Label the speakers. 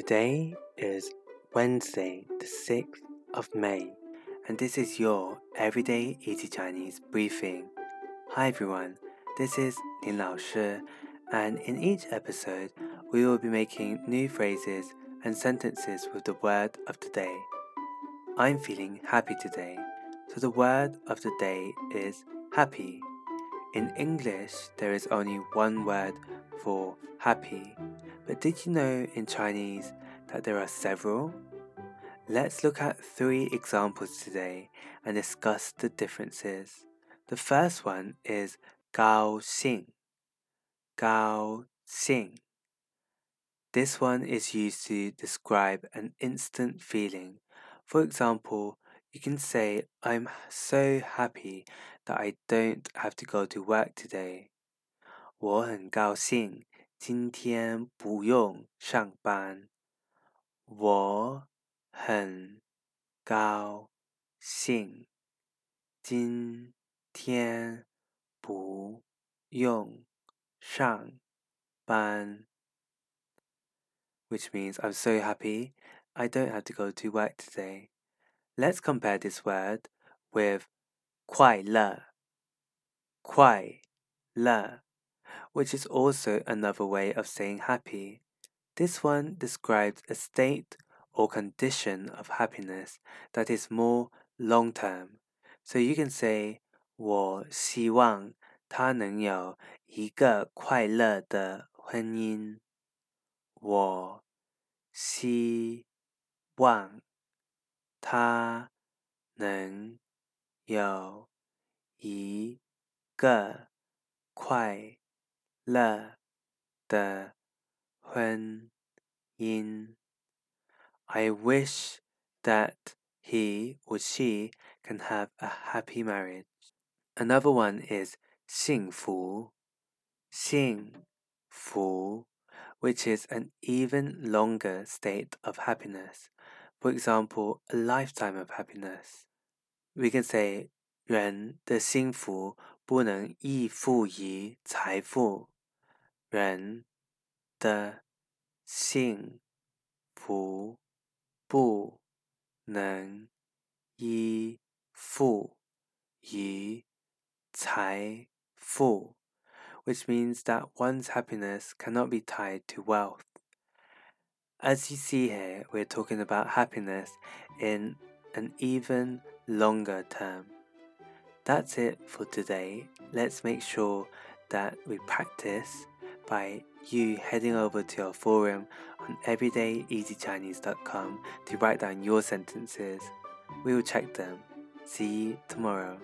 Speaker 1: Today is Wednesday, the 6th of May, and this is your Everyday Easy Chinese briefing. Hi everyone, this is Lin Lao Shi, and in each episode, we will be making new phrases and sentences with the word of the day. I'm feeling happy today, so the word of the day is happy. In English, there is only one word for happy, but did you know in Chinese that there are several? Let's look at three examples today and discuss the differences. The first one is Gao Xing. Gao Xing. This one is used to describe an instant feeling. For example, you can say, I'm so happy that I don't have to go to work today. 我很高兴今天不用上班。我很高兴今天不用上班。Which means I'm so happy I don't have to go to work today. Let's compare this word with 快乐,快乐, which is also another way of saying happy. This one describes a state or condition of happiness that is more long term. So you can say 我希望他能有一个快乐的婚姻。我希望 他能有一个快乐的婚姻。I wish that he or she can have a happy marriage. Another one is 幸福,幸福, which is an even longer state of happiness. For example, a lifetime of happiness. We can say 人的幸福不能依附于财富，人的幸福不能依附于财富，which means that one's happiness cannot be tied to wealth. As you see here, we're talking about happiness in an even longer term. That's it for today. Let's make sure that we practice by you heading over to our forum on everydayeasychinese.com to write down your sentences. We will check them. See you tomorrow.